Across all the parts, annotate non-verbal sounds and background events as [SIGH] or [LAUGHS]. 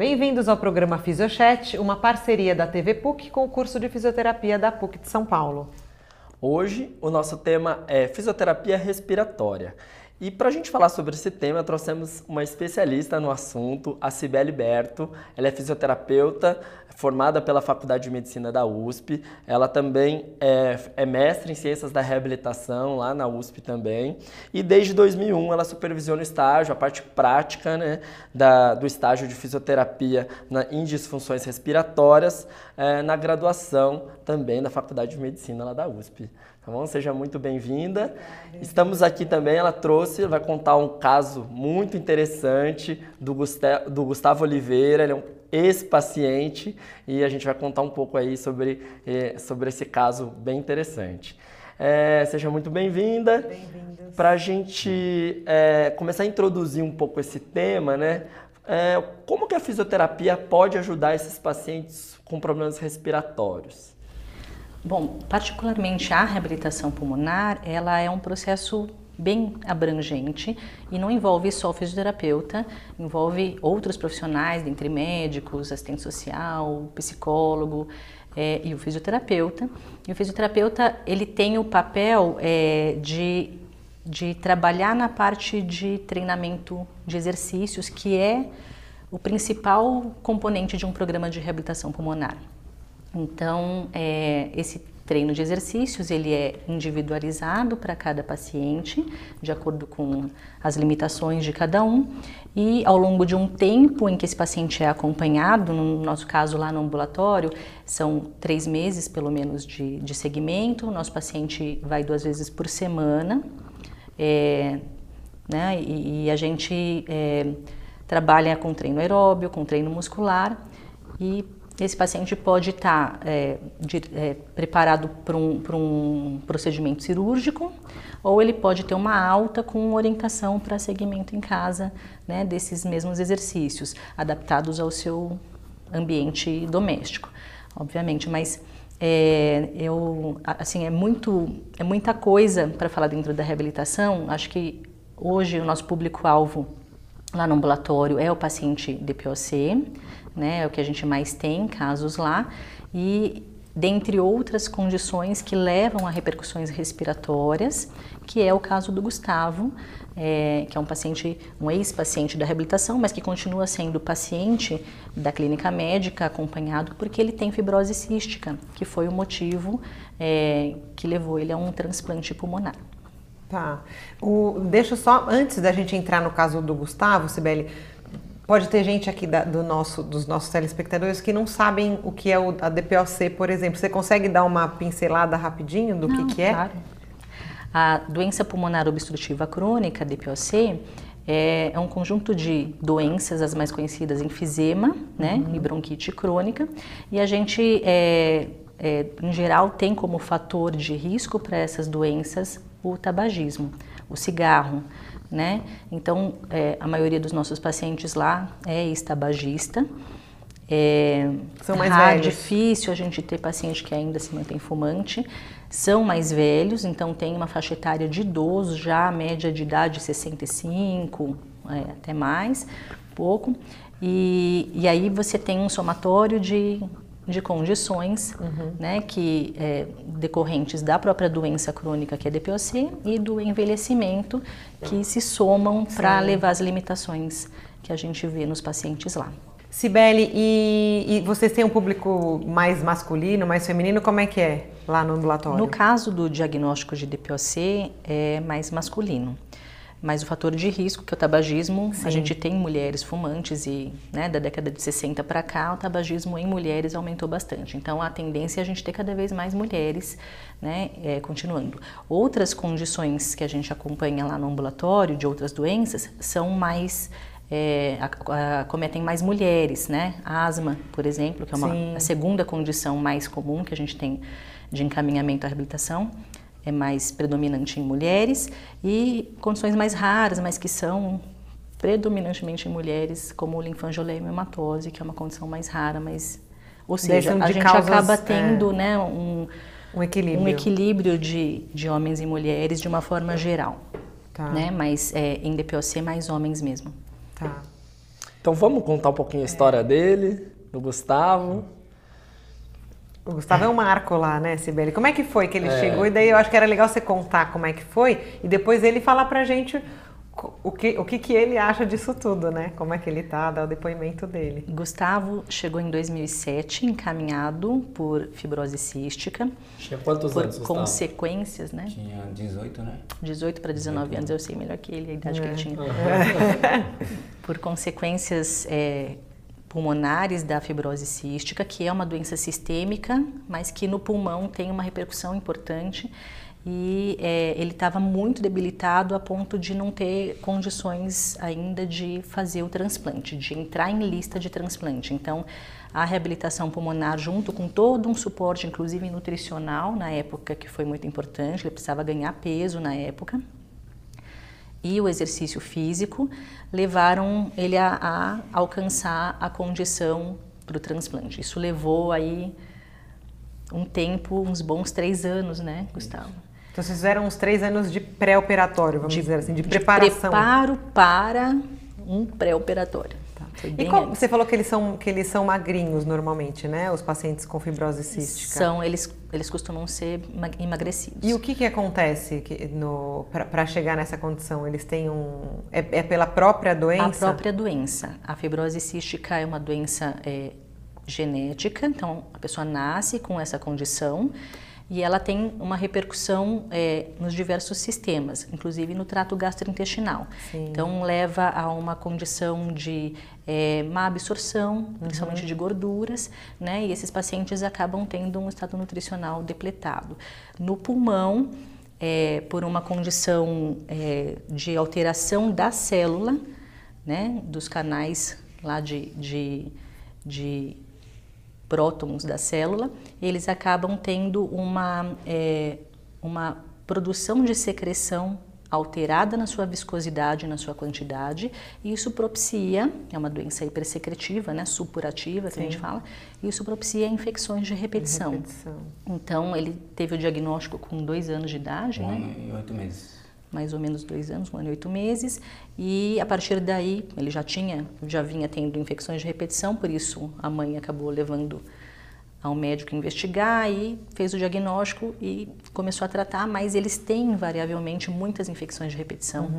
Bem-vindos ao programa Fisiochat, uma parceria da TV PUC com o curso de fisioterapia da PUC de São Paulo. Hoje o nosso tema é fisioterapia respiratória. E para a gente falar sobre esse tema, trouxemos uma especialista no assunto, a Cibele Berto. Ela é fisioterapeuta, formada pela Faculdade de Medicina da USP. Ela também é, é, mestre em Ciências da Reabilitação lá na USP também. E desde 2001 ela supervisiona o estágio, a parte prática né, da, do estágio de fisioterapia na, em disfunções respiratórias é, na graduação também da Faculdade de Medicina lá da USP. Tá bom? Seja muito bem-vinda. Estamos aqui também, ela trouxe, vai contar um caso muito interessante do Gustavo, do Gustavo Oliveira, ele é um ex-paciente e a gente vai contar um pouco aí sobre, eh, sobre esse caso bem interessante. É, seja muito bem-vinda. Bem-vindas. Para a gente é, começar a introduzir um pouco esse tema, né? É, como que a fisioterapia pode ajudar esses pacientes com problemas respiratórios? Bom, particularmente a reabilitação pulmonar, ela é um processo bem abrangente e não envolve só o fisioterapeuta, envolve outros profissionais, dentre médicos, assistente social, psicólogo é, e o fisioterapeuta. E o fisioterapeuta ele tem o papel é, de, de trabalhar na parte de treinamento de exercícios, que é o principal componente de um programa de reabilitação pulmonar. Então, é, esse treino de exercícios ele é individualizado para cada paciente, de acordo com as limitações de cada um, e ao longo de um tempo em que esse paciente é acompanhado, no nosso caso lá no ambulatório, são três meses pelo menos de, de segmento, o nosso paciente vai duas vezes por semana, é, né, e, e, a gente é, trabalha com treino aeróbio, com treino muscular, e esse paciente pode estar tá, é, de, é, preparado para um, um, procedimento cirúrgico ou ele pode ter uma alta com orientação para seguimento em casa né, desses mesmos exercícios, adaptados ao seu ambiente doméstico, obviamente. Mas é, eu, assim, é, muito, é muita coisa para falar dentro da reabilitação. Acho que hoje o nosso público-alvo lá no ambulatório é o paciente DPOC, né? É o que a gente mais tem casos lá e dentre outras condições que levam a repercussões respiratórias, que é o caso do Gustavo, é, que é um paciente, um ex-paciente da reabilitação, mas que continua sendo paciente da clínica médica acompanhado porque ele tem fibrose cística, que foi o motivo é, que levou ele a um transplante pulmonar. Tá. O, deixa só, antes da gente entrar no caso do Gustavo, Sibeli, Pode ter gente aqui da, do nosso, dos nossos telespectadores que não sabem o que é o, a DPOC, por exemplo. Você consegue dar uma pincelada rapidinho do não, que, que é? Claro. A doença pulmonar obstrutiva crônica, DPOC, é, é, um conjunto de doenças, as mais conhecidas, enfisema né, uhum. e bronquite crônica. E a gente, é, é, em geral, tem como fator de risco para essas doenças o tabagismo, o cigarro, né? Então, é, a maioria dos nossos pacientes lá é estabagista. É São mais velhos. difícil a gente ter paciente que ainda se mantém fumante. São mais velhos, então tem uma faixa etária de idosos, já a média de idade 65, é, até mais, pouco. E, e aí você tem um somatório de de condições uhum. né, que é, decorrentes da própria doença crônica que é DPOC e do envelhecimento que se somam para levar as limitações que a gente vê nos pacientes lá. Cibele, e, e, vocês têm um público mais masculino, mais feminino? Como é que é lá no ambulatório? No caso do diagnóstico de DPOC, é mais masculino. Mas o fator de risco, que é o tabagismo, Sim. a gente tem mulheres fumantes e né, da década de 60 para cá, o tabagismo em mulheres aumentou bastante. Então a tendência é a gente ter cada vez mais mulheres, né, é, continuando. Outras condições que a gente acompanha lá no ambulatório, de outras doenças, são mais é, acometem mais mulheres, né? Asma, por exemplo, que é uma, a segunda condição mais comum que a gente tem de encaminhamento à reabilitação é mais predominante em mulheres e condições mais raras, mas que são predominantemente em mulheres, como o linfangiolema que é uma condição mais rara, mas ou seja, a gente causas, acaba tendo, é, né, um, um equilíbrio, um equilíbrio de, de homens e mulheres de uma forma geral, tá. né? Mas é, em DPOC mais homens mesmo. Tá. Então vamos contar um pouquinho a história dele, do Gustavo. O Gustavo é um marco lá, né, Sibeli? Como é que foi que ele É. chegou? E daí eu acho que era legal você contar como é que foi e depois ele falar pra gente o que, o que, que ele acha disso tudo, né? Como é que ele tá, dar o depoimento dele. Gustavo chegou em 2007 encaminhado por fibrose cística, Tinha quantos por anos, Gustavo? consequências, né? Tinha 18, né? 18 para 19 anos, eu sei melhor que ele, a idade que ele tinha. [LAUGHS] Por consequências é, pulmonares da fibrose cística, que é uma doença sistêmica, mas que no pulmão tem uma repercussão importante. E é, ele estava muito debilitado a ponto de não ter condições ainda de fazer o transplante, de entrar em lista de transplante. Então, a reabilitação pulmonar, junto com todo um suporte, inclusive nutricional, na época, que foi muito importante, ele precisava ganhar peso na época e o exercício físico levaram ele a, a alcançar a condição para o transplante. Isso levou aí um tempo, uns bons três anos, né, Gustavo? Então vocês fizeram uns três anos de pré-operatório, vamos dizer assim, de, preparação. Preparo para um pré-operatório. E você falou que eles são que eles são magrinhos normalmente, né? Os pacientes com fibrose cística. São, eles, eles costumam ser ma- emagrecidos. E o que, que acontece para chegar nessa condição? Eles têm um. É, é pela própria doença? A própria doença. A fibrose cística é uma doença é, genética, então a pessoa nasce com essa condição e ela tem uma repercussão é, nos diversos sistemas, inclusive no trato gastrointestinal. Sim. Então leva a uma condição de é, má absorção, principalmente de gorduras, né? E esses pacientes acabam tendo um estado nutricional depletado. No pulmão, é, por uma condição é, de alteração da célula, né, dos canais lá de, de, de prótons da célula, eles acabam tendo uma, é, uma produção de secreção alterada na sua viscosidade, na sua quantidade, e isso propicia, é uma doença hipersecretiva, né, supurativa que a gente fala, e isso propicia infecções de repetição. Repetição. Então, ele teve o diagnóstico com dois anos de idade, Um né? ano e oito meses. Mais ou menos dois anos, um ano e oito meses, e a partir daí ele já tinha, já vinha tendo infecções de repetição, por isso a mãe acabou levando ao médico investigar e fez o diagnóstico e começou a tratar, mas eles têm invariavelmente muitas infecções de repetição,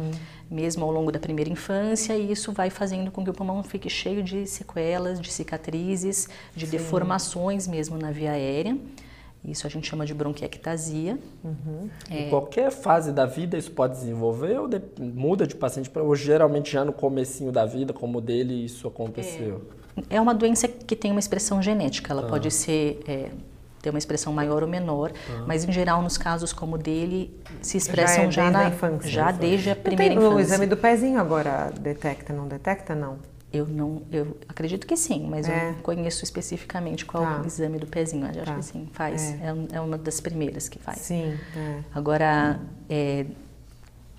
mesmo ao longo da primeira infância, e isso vai fazendo com que o pulmão fique cheio de sequelas, de cicatrizes, de deformações mesmo na via aérea. Isso a gente chama de bronquiectasia. Em qualquer fase da vida isso pode desenvolver ou de- muda de paciente para ou geralmente já no comecinho da vida, como o dele, isso aconteceu? É uma doença que tem uma expressão genética, ela pode ser é, ter uma expressão maior ou menor, mas em geral nos casos como o dele se expressam é já, desde na a infância. já desde a Não primeira tem- O infância. exame do pezinho agora detecta, não detecta, não? Eu não, eu acredito que sim, mas É. eu não conheço especificamente qual Tá. o exame do pezinho. Eu acho Tá. que sim, faz. É. um- é uma das primeiras que faz. Sim. é. Agora, é,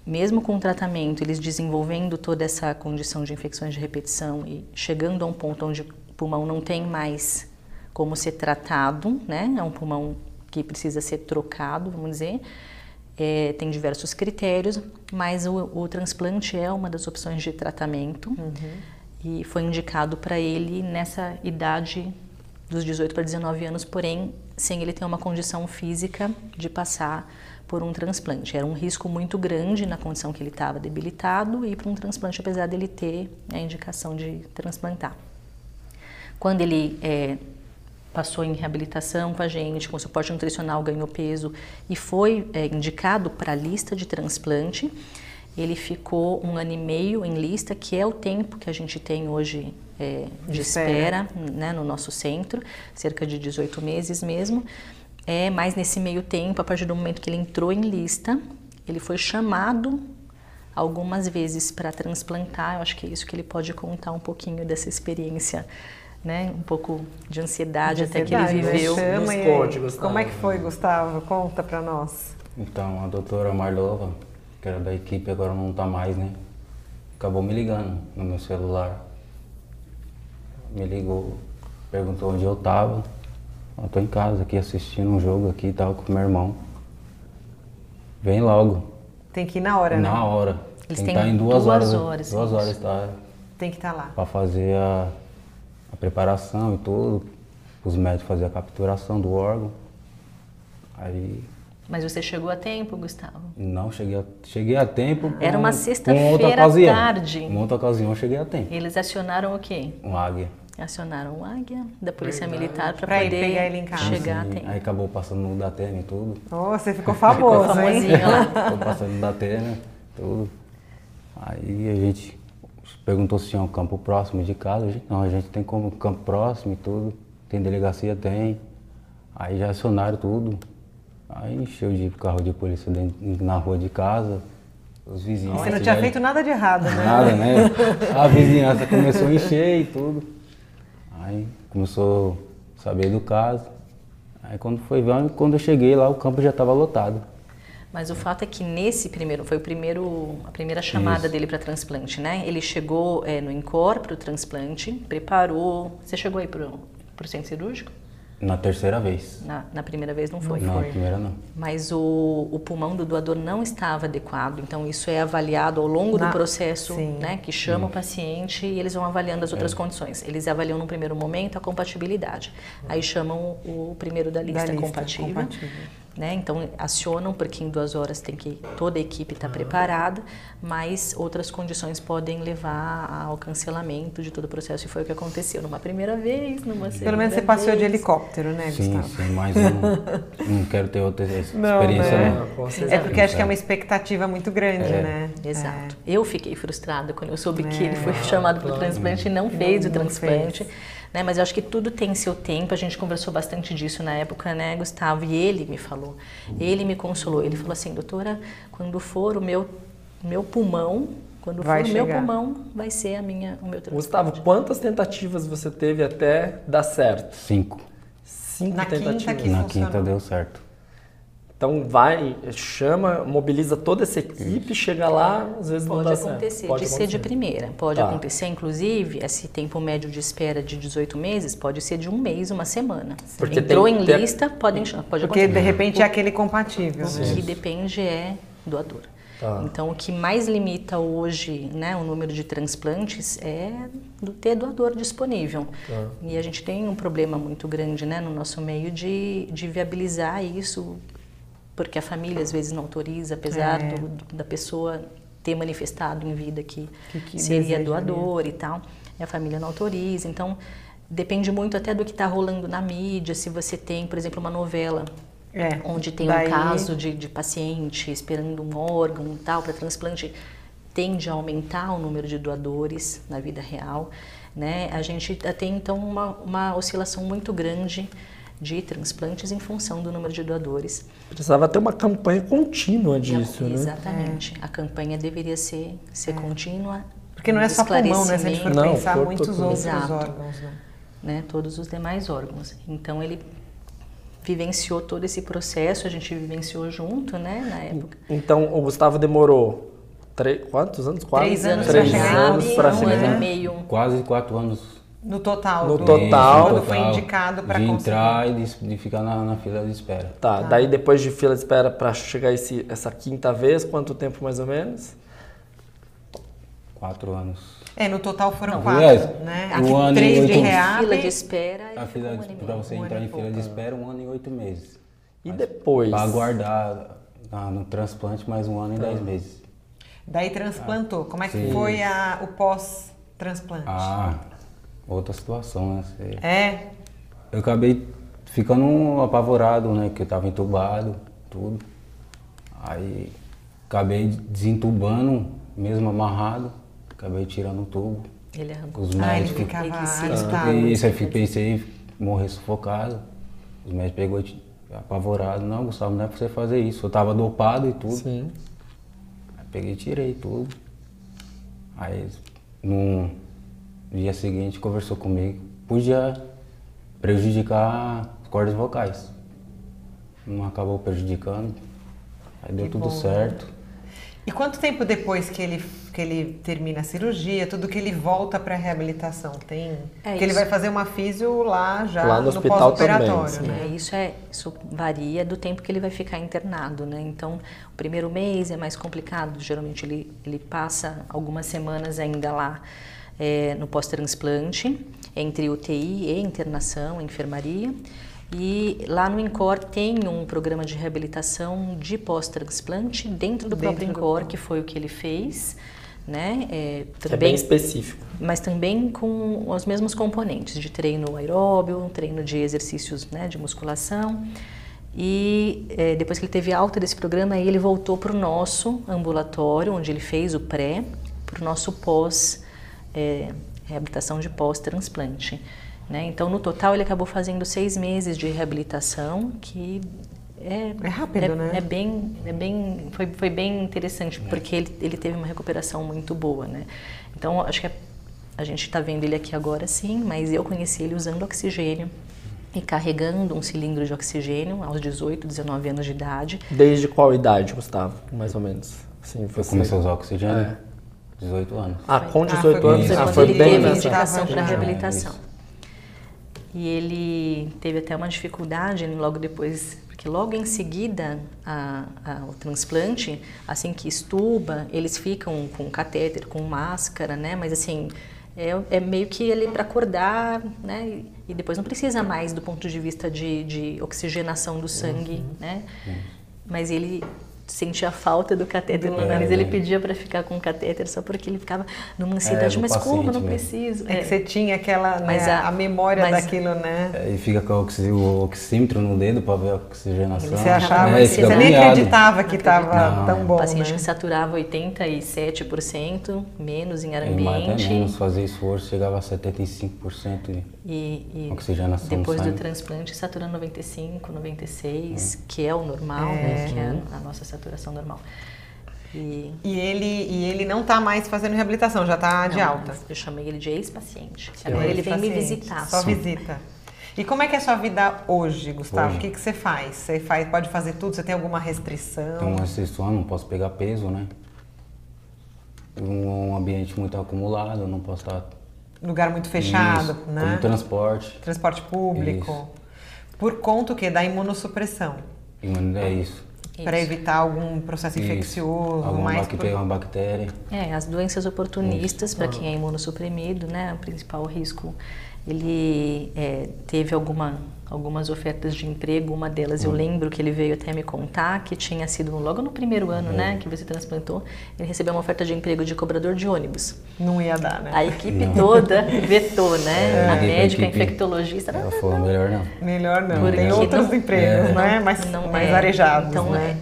mesmo com o tratamento, eles desenvolvendo toda essa condição de infecções de repetição e chegando a um ponto onde o pulmão não tem mais como ser tratado, né? É um pulmão que precisa ser trocado, vamos dizer. É, tem diversos critérios, mas o, o transplante é uma das opções de tratamento e foi indicado para ele nessa idade dos 18 para 19 anos, porém sem ele ter uma condição física de passar por um transplante. Era um risco muito grande na condição que ele estava debilitado e para um transplante, apesar dele ter a indicação de transplantar. Quando ele é, passou em reabilitação com a gente, com suporte nutricional, ganhou peso e foi é, indicado para a lista de transplante, ele ficou um ano e meio em lista, que é o tempo que a gente tem hoje é, de, De espera, espera. né, no nosso centro, cerca de 18 meses mesmo. É, mas nesse meio tempo, a partir do momento que ele entrou em lista, ele foi chamado algumas vezes para transplantar. Eu acho que é isso que ele pode contar um pouquinho dessa experiência, né? Um pouco de ansiedade, até que ele né? viveu. Chama Nos e conte, Gustavo. Como é que foi, Gustavo? Conta pra nós. Então, a doutora Marlova, que era da equipe, agora não tá mais, né? Acabou me ligando no meu celular. Me ligou, perguntou onde eu tava. Eu tô em casa aqui assistindo um jogo aqui e tal com meu irmão. Vem logo, Tem que ir na hora, né? na hora. Eles Tem que estar em duas, duas horas. horas, Duas horas, tá? Tem que estar lá. Para fazer a, a preparação e tudo, os médicos fazer a capturação do órgão. Aí Mas você chegou a tempo, Gustavo? não cheguei a, cheguei a tempo. Era com- uma com sexta-feira à tarde. Uma outra ocasião eu cheguei a tempo. Eles acionaram o quê? Um águia. Acionaram o Águia da Polícia Militar para poder pegar ele em casa. chegar a Sim, tempo. Aí acabou passando no Datena e tudo. Oh, você [LAUGHS] ficou famoso, hein? famosinho lá. [LAUGHS] Ficou passando no Datena, tudo. Aí a gente perguntou se tinha um campo próximo de casa. A gente, não, a gente tem como campo próximo e tudo. Tem delegacia, tem. Aí já acionaram tudo. Aí encheu de carro de polícia dentro, na rua de casa. Os vizinhos. Você não tinha feito nada de errado, né? Nada, né? A vizinhança começou a encher e tudo. Aí começou a saber do caso. Aí quando foi ver, quando eu cheguei lá, o campo já estava lotado. Mas o fato é que nesse primeiro, foi o primeiro, a primeira chamada Isso. dele para transplante, né? Ele chegou é, no INCOR para o transplante, preparou. Você chegou aí para o centro cirúrgico? Na terceira vez. Na, na primeira vez não foi. não, a primeira não. Mas o, o pulmão do doador não estava adequado, então isso é avaliado ao longo Na- do processo, sim. né? Que chama o paciente e eles vão avaliando as outras condições. Eles avaliam no primeiro momento a compatibilidade. Aí chamam o primeiro da lista, lista compatível. compatível. Né? Então acionam porque em duas horas tem que toda a equipe estar preparada, mas outras condições podem levar ao cancelamento de todo o processo e foi o que aconteceu numa primeira vez, numa segunda Pelo menos você passeou de helicóptero, né, Sim, Gustavo? sim, mas eu não, [LAUGHS] não quero ter outra ex- Não, experiência né? não. Certeza. É porque acho que é uma expectativa muito grande, né? Exato. Eu fiquei frustrada quando eu soube que ele É. foi chamado para o transplante e não fez o não transplante. Né? Mas eu acho que tudo tem seu tempo. A gente conversou bastante disso na época, né, Gustavo? E ele me falou, ele me consolou. Ele falou assim, doutora, quando for o meu, meu pulmão, quando Vai for o meu chegar. pulmão, vai ser a minha, o meu transplante. Gustavo, quantas tentativas você teve até dar certo? Cinco. Cinco Na quinta tentativas. que Na funcionou. quinta deu certo. Então vai, chama, mobiliza toda essa equipe, chega lá, às vezes não Pode dá certo. acontecer, Pode de ser de acontecer. primeira. Pode Tá. acontecer, inclusive, esse tempo médio de espera de 18 meses pode ser de um mês, uma semana. Porque Entrou tem- em tem- lista, pode, pode Porque acontecer. de repente é aquele compatível, O né? que depende é doador. Tá. Então, o que mais limita hoje né, o número de transplantes é do ter doador disponível. Tá. E a gente tem um problema muito grande né, no nosso meio de, de viabilizar isso, porque a família às vezes não autoriza, apesar É. do- do- da pessoa ter manifestado em vida que, Que- que seria desejaria. doador e tal, e a família não autoriza. Então, depende muito até do que está rolando na mídia, se você tem, por exemplo, uma novela É. onde tem Daí- um caso de, de paciente esperando um órgão e tal para transplante, tende a aumentar o número de doadores na vida real. Né? A gente tem então uma, uma oscilação muito grande de transplantes em função do número de doadores. Precisava ter uma campanha contínua disso, né? Exatamente. A campanha deveria ser, ser contínua. É. Porque não é só pulmão, né? Se a gente for Não, pensar, corpo muitos outros Exato. órgãos, né? né, todos os demais órgãos. Então ele vivenciou todo esse processo, a gente vivenciou junto, né, na época. Então, o Gustavo demorou três, quantos anos? Quase Três anos três anos para um chegar. ano e meio. Quase quatro anos. No total. No do- total. Quando foi indicado para De conseguir. entrar e de, de ficar na, na fila de espera. Tá, daí depois de fila de espera para chegar esse, essa quinta vez, quanto tempo mais ou menos? Quatro anos. É, no total foram Não, quatro, aliás, né? um Aqui, ano e três de oito- reab. fila de espera A fila um ano e para você um entrar em e fila de espera, um ano e oito meses. E depois? Para aguardar na- no transplante mais um ano e dez meses. Daí transplantou. Como é que Sim. foi a- o pós-transplante? Ah, outra situação, né? Você- É, Eu acabei ficando apavorado, né? Que eu tava entubado, tudo. Aí acabei desentubando, mesmo amarrado. Acabei tirando o tubo. Ele arrancou. Os ah, ele médicos. ficava agitado. Isso, aí pensei em morrer sufocado. Os médicos pegou apavorado. Não, Gustavo, não é pra você fazer isso. Eu tava dopado e tudo. Sim. Aí peguei e tirei tudo. Aí no dia seguinte conversou comigo. Podia prejudicar as cordas vocais. Não acabou prejudicando. Aí deu Que tudo bom. certo. E quanto tempo depois que ele, que ele termina a cirurgia, tudo que ele volta para reabilitação? Tem. É que ele vai fazer uma físio lá já Lá no no, hospital pós-operatório, também, né? É, isso, é, isso varia do tempo que ele vai ficar internado, né? Então, o primeiro mês é mais complicado. Geralmente ele, ele passa algumas semanas ainda lá é, no pós-transplante, entre UTI e internação, enfermaria. E lá no INCOR tem um programa de reabilitação de pós-transplante dentro do Dentro próprio do INCOR, INCOR. que foi o que ele fez. Né? É, Que é bem específico. mas também com os mesmos componentes de treino aeróbio, treino de exercícios né, de musculação. E eh, depois que ele teve alta desse programa, ele voltou para o nosso ambulatório, onde ele fez o pré, para o nosso pós, eh, reabilitação de pós-transplante. Né? Então, no total, ele acabou fazendo seis meses de reabilitação, que é, É rápido, é, né? É bem, é bem, foi, foi bem interessante, porque ele, ele teve uma recuperação muito boa, né? Então, acho que a, a gente está vendo ele aqui agora, sim, mas eu conheci ele usando oxigênio e carregando um cilindro de oxigênio aos 18, 19 anos de idade. Desde qual idade, Gustavo? Mais ou menos. Assim, Eu você... comecei a usar oxigênio É. 18 anos. Ah, com Ah, 18 foi anos. Ah, ele foi teve bem nessa. indicação para É, reabilitação. isso. E ele teve até uma dificuldade logo depois, porque logo em seguida a, a- o transplante, assim que estuba, eles ficam com catéter, com máscara, né? Mas assim, é, é meio que ele para acordar, né? E, e depois não precisa mais do ponto de vista de, de oxigenação do sangue, né? Mas ele sentia falta do catéter no É, nariz, ele é. pedia para ficar com catéter só porque ele ficava numa É, ansiedade, do mas como? Não mesmo. preciso. É que você tinha aquela, né, Mas a, a- memória mas- daquilo, né? É, E fica com o o oxímetro no dedo para ver a oxigenação. Você achava, é, você nem acreditava que estava tão bom, paciente né? que saturava 87%, menos em ar É, ambiente. menos, fazia esforço, chegava a 75% de E, e oxigenação depois do transplante saturando 95, 96, que é o normal, né? Que é a nossa saturação normal. E E ele, e ele não tá mais fazendo reabilitação, já tá de não, alta. Eu chamei ele de ex-paciente. Agora ele vem me visitar. Só visita. E como é que é a sua vida hoje, Gustavo? Hoje. O que, que você faz? Você faz, pode fazer tudo? Você tem alguma Tem restrição? uma restrição, não posso pegar peso, né? Um ambiente muito acumulado, não posso estar Lugar muito fechado, Isso, né? Como transporte. Transporte público. Isso. Por conta o quê? Da imunossupressão. É isso. Para evitar algum processo Isso. infeccioso, Alguma mais bactéria, por... uma bactéria. É, as doenças oportunistas, para quem é imunossuprimido, né, o principal risco, ele é, teve alguma, algumas ofertas de emprego, uma delas eu lembro que ele veio até me contar, que tinha sido logo no primeiro ano, né, que você transplantou, ele recebeu uma oferta de emprego de cobrador de ônibus. Não ia dar, né? A equipe toda vetou, né, a liguei pra médica, a equipe. infectologista, Ela falou, melhor não. Melhor não. Porque Tem outros não- empregos, não- né? Mais, não mais é. arejados, Então, né?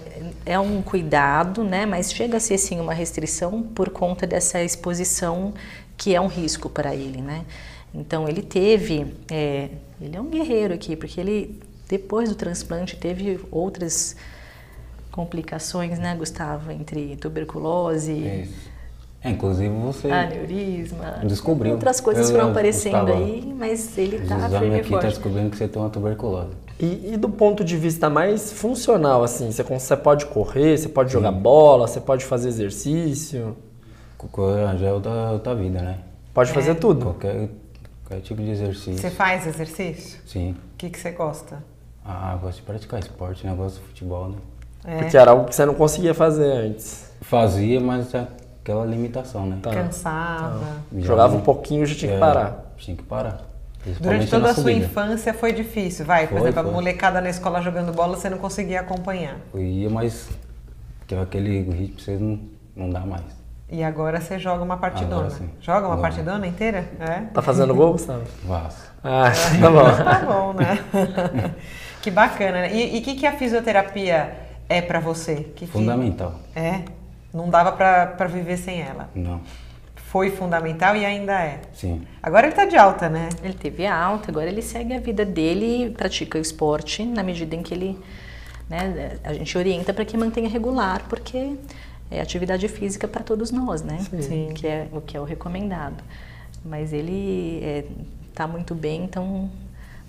é, é um cuidado, né? Mas chega a ser, sim, uma restrição por conta dessa exposição que é um risco para ele, né? Então, ele teve... é, ele é um guerreiro aqui, porque ele, depois do transplante, teve outras complicações, né, Gustavo? Entre tuberculose, É isso. É, inclusive você. aneurisma... Descobriu. Outras coisas Eu- foram eu aparecendo estava- aí, mas ele tá exames firme e aqui tá forte. descobrindo que você tem uma tuberculose. E, e do ponto de vista mais funcional, assim, você, você pode correr, você pode jogar bola, você pode fazer exercício, Cocô Já é outra, outra vida, né? pode fazer tudo. Qualquer, qualquer tipo de exercício. Você faz exercício? Sim. O que, que você gosta? Ah, gosto de praticar esporte, né? Gosto de futebol, né? É, Porque era algo que você não conseguia fazer antes. Fazia, mas tinha aquela limitação, né? Tá. cansava. Já Jogava um pouquinho, já tinha que É, parar. Tinha que parar. Durante toda a sua subida. infância foi difícil, vai? Por Foi, exemplo, a foi. molecada na escola jogando bola, você não conseguia acompanhar. Eu ia, mas aquele ritmo você não, não dá mais. E agora você joga uma partidona. Agora sim. Joga uma Agora. partidona inteira? É? Tá fazendo gol, Gustavo? Vaz. Ah, tá bom. [LAUGHS] Tá bom, né? [LAUGHS] que bacana. né? E o que, que a fisioterapia é pra você? Que que- Fundamental. É? Não dava pra, pra viver sem ela. Não. Foi fundamental e ainda é. Sim. Agora ele tá de alta, né? Ele teve alta, agora ele segue a vida dele e pratica o esporte na medida em que ele. Né, a gente orienta para que mantenha regular, porque é atividade física para todos nós, né? Sim. Que é o que é o recomendado. Mas ele está muito bem, então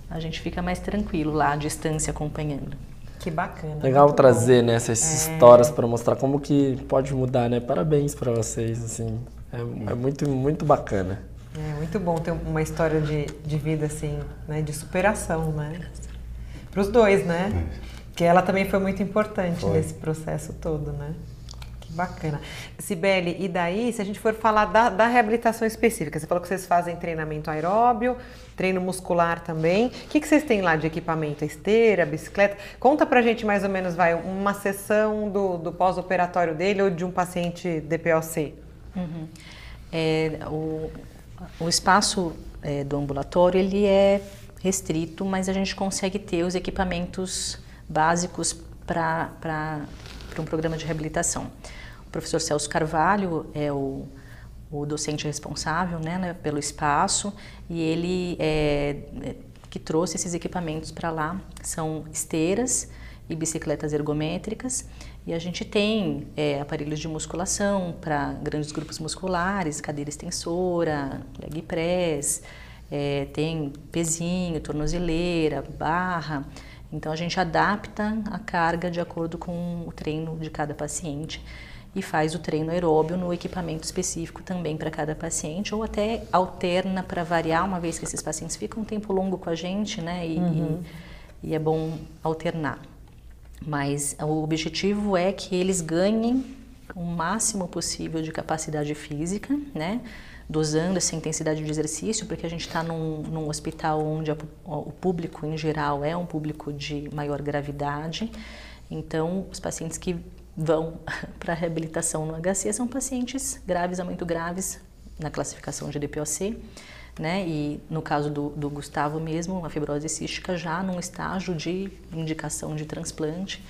a gente fica mais tranquilo lá à distância acompanhando. Que bacana. Legal trazer né, essas histórias para mostrar como que pode mudar, né? Parabéns para vocês, assim. É, é muito, muito bacana. É muito bom ter uma história de, de vida assim, né? De superação, né? Para os dois, né? Porque ela também foi muito importante Foi. nesse processo todo, né? Bacana. Sibeli, e daí, se a gente for falar da, da, reabilitação específica, você falou que vocês fazem treinamento aeróbio, treino muscular também. O que, que vocês têm lá de equipamento? Esteira, bicicleta? Conta pra gente mais ou menos, vai, uma sessão do, do pós-operatório dele ou de um paciente DPOC. Uhum. É, o, o espaço é, do ambulatório, ele é restrito, mas a gente consegue ter os equipamentos básicos para um programa de reabilitação. O professor Celso Carvalho é o, o docente responsável né, né pelo espaço e ele é, é que trouxe esses equipamentos para lá. São esteiras e bicicletas ergométricas. E a gente tem é, aparelhos de musculação para grandes grupos musculares, cadeira extensora, leg press, é, tem pezinho, tornozeleira, barra. Então a gente adapta a carga de acordo com o treino de cada paciente e faz o treino aeróbio no equipamento específico também para cada paciente, ou até alterna para variar, uma vez que esses pacientes ficam um tempo longo com a gente, né? E, uhum. e, e é bom alternar. Mas o objetivo é que eles ganhem o máximo possível de capacidade física, né? Dosando essa intensidade de exercício, porque a gente está num, num, hospital onde a, o público em geral é um público de maior gravidade. Então, os pacientes que vão [LAUGHS] para a reabilitação no HC são pacientes graves a muito graves na classificação de DPOC, né? E no caso do, do Gustavo mesmo, uma fibrose cística já num estágio de indicação de transplante,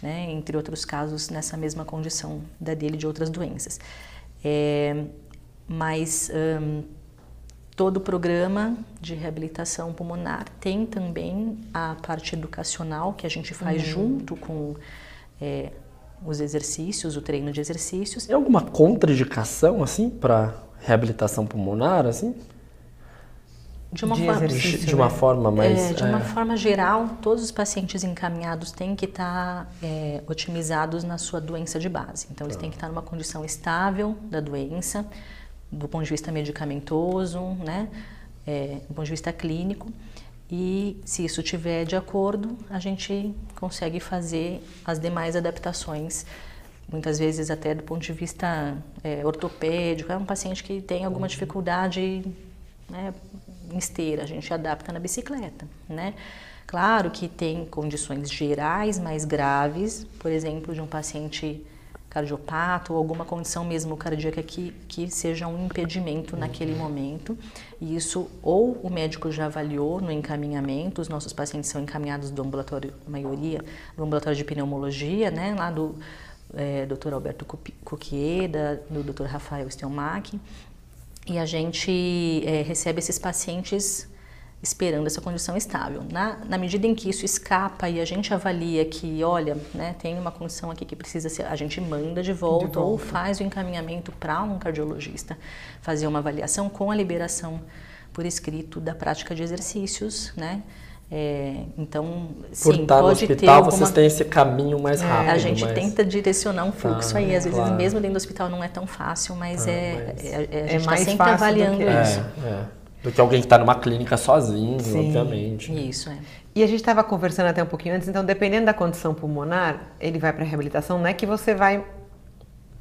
né? Entre outros casos nessa mesma condição da dele de outras doenças. É, mas um, todo o programa de reabilitação pulmonar tem também a parte educacional que a gente faz uhum. junto com é, os exercícios, o treino de exercícios. Tem alguma contraindicação assim para reabilitação pulmonar assim? De uma, de forma, de uma né? forma mais. É, de uma é... forma geral, todos os pacientes encaminhados têm que estar tá, é, otimizados na sua doença de base. Então, eles tá. têm que estar numa condição estável da doença, do ponto de vista medicamentoso, né? É, do ponto de vista clínico. E se isso estiver de acordo, a gente consegue fazer as demais adaptações, muitas vezes até do ponto de vista é, ortopédico. É um paciente que tem alguma dificuldade né, em esteira, a gente adapta na bicicleta, né? Claro que tem condições gerais mais graves, por exemplo, de um paciente cardiopato ou alguma condição mesmo cardíaca que, que seja um impedimento naquele momento. E isso ou o médico já avaliou no encaminhamento, os nossos pacientes são encaminhados do ambulatório, a maioria, do ambulatório de pneumologia, né, lá do é, Dr. Alberto Cuquieda, do Dr. Rafael Stelmach, e a gente é, recebe esses pacientes esperando essa condição estável. Na, na, medida em que isso escapa e a gente avalia que, olha, né, tem uma condição aqui que precisa ser, a gente manda de volta, de volta. ou faz o encaminhamento para um cardiologista fazer uma avaliação com a liberação por escrito da prática de exercícios, né? É, então, Por sim, estar pode no hospital, alguma... vocês têm esse caminho mais rápido. É, a gente mas... tenta direcionar um fluxo ah, aí. Às claro. vezes, mesmo dentro do hospital, não é tão fácil, mas, ah, é, mas... é, é, a é gente está sempre avaliando que... isso. Do que alguém que está numa clínica sozinho, sim. obviamente. Isso, é. E a gente estava conversando até um pouquinho antes, então, dependendo da condição pulmonar, ele vai para a reabilitação, não é que você vai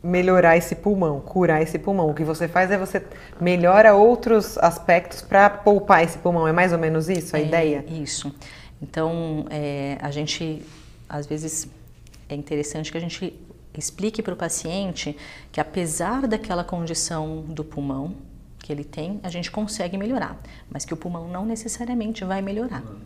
melhorar esse pulmão, curar esse pulmão. O que você faz é você melhora outros aspectos para poupar esse pulmão. É mais ou menos isso a é, ideia? Isso. Então, é, a gente, às vezes, é interessante que a gente explique para o paciente que, apesar daquela condição do pulmão que ele tem, a gente consegue melhorar, mas que o pulmão não necessariamente vai melhorar. Uhum.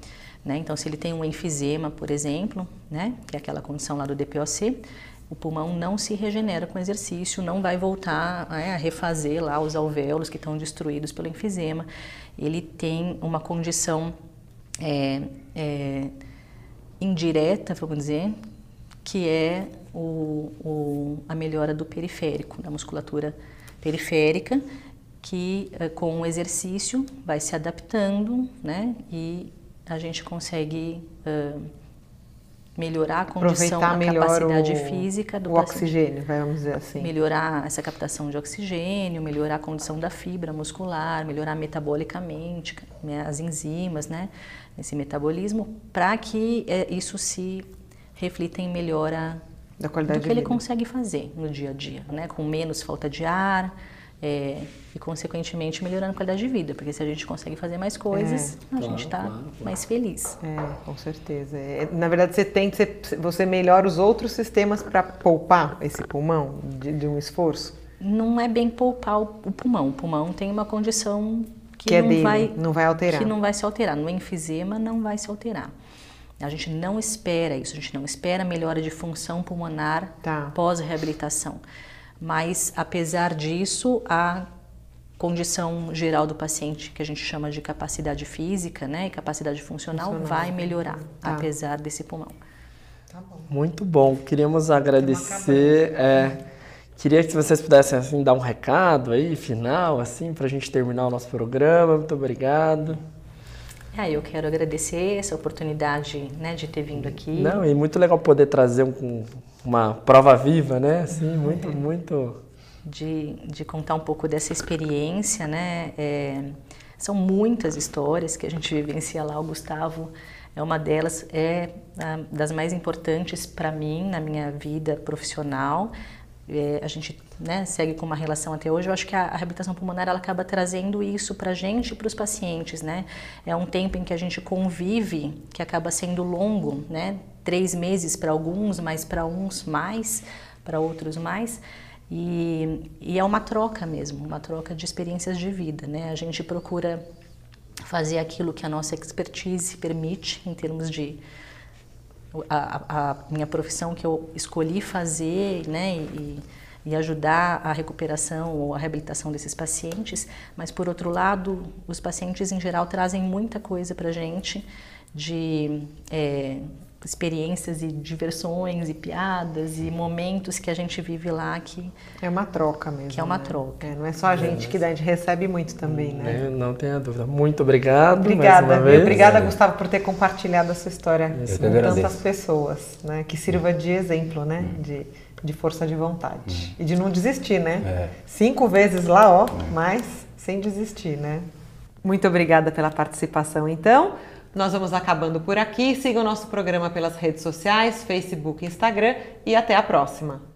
Né? Então, se ele tem um enfisema, por exemplo, né, que é aquela condição lá do DPOC, o pulmão não se regenera com exercício, não vai voltar né, a refazer lá os alvéolos que estão destruídos pelo enfisema. Ele tem uma condição é, é, indireta, vamos dizer, que é o, o, a melhora do periférico, da musculatura periférica, que é, com o exercício vai se adaptando, né? E a gente consegue uh, melhorar a condição, a capacidade o, física do o paciente. oxigênio, vamos dizer assim. Melhorar essa captação de oxigênio, melhorar a condição da fibra muscular, melhorar metabolicamente né, as enzimas, né, esse metabolismo, para que é, isso se reflita em melhora da qualidade do que ele consegue fazer no dia a dia, né? Com menos falta de ar é, e, consequentemente, melhorando a qualidade de vida. Porque se a gente consegue fazer mais coisas, a gente está claro, claro. mais feliz. É, com certeza. É, na verdade, você tem, você, você melhora os outros sistemas para poupar esse pulmão de, de um esforço. Não é bem poupar o, o pulmão. O pulmão tem uma condição que, Que é não, dele, vai, não vai alterar. que não vai se alterar. No enfisema não vai se alterar. A gente não espera isso, a gente não espera melhora de função pulmonar Tá. pós-reabilitação. Mas, apesar disso, a condição geral do paciente, que a gente chama de capacidade física né, e capacidade funcional, Funcional. vai melhorar, Tá. apesar desse pulmão. Tá bom. Muito bom. Queríamos agradecer. é, queria que vocês pudessem assim, dar um recado aí, final, assim, para a gente terminar o nosso programa. Muito obrigado. Ah, eu quero agradecer essa oportunidade né, de ter vindo aqui. Não, e muito legal poder trazer um- uma prova viva, né? Assim, muito, muito. de, de contar um pouco dessa experiência, né? É, são muitas histórias que a gente vivencia lá. O Gustavo é uma delas, é a, das mais importantes para mim na minha vida profissional. É, a gente né, segue com uma relação até hoje. Eu acho que a, a reabilitação pulmonar ela acaba trazendo isso para a gente e para os pacientes, né? É um tempo em que a gente convive que acaba sendo longo, né? Três meses para alguns, mas para uns mais, para outros mais. E, e é uma troca mesmo, uma troca de experiências de vida, né? A gente procura fazer aquilo que a nossa expertise permite em termos de a, a- a minha profissão que eu escolhi fazer, né, e, e ajudar a recuperação ou a reabilitação desses pacientes, mas por outro lado, os pacientes em geral trazem muita coisa para gente de é, experiências e diversões e piadas e momentos que a gente vive lá que É uma troca mesmo. Que é uma né? troca. É, não é só a gente que dá, a gente recebe muito também, né? Não tenha dúvida. Muito obrigado. Obrigada, mais uma vez. obrigada Gustavo por ter compartilhado essa história Eu com agradeço. tantas pessoas, né? Que sirva de exemplo, né? De, de força de vontade e de não desistir, né? É. Cinco vezes lá, ó, mas sem desistir, né? Muito obrigada pela participação, então. Nós vamos acabando por aqui. Siga o nosso programa pelas redes sociais, Facebook Instagram e até a próxima.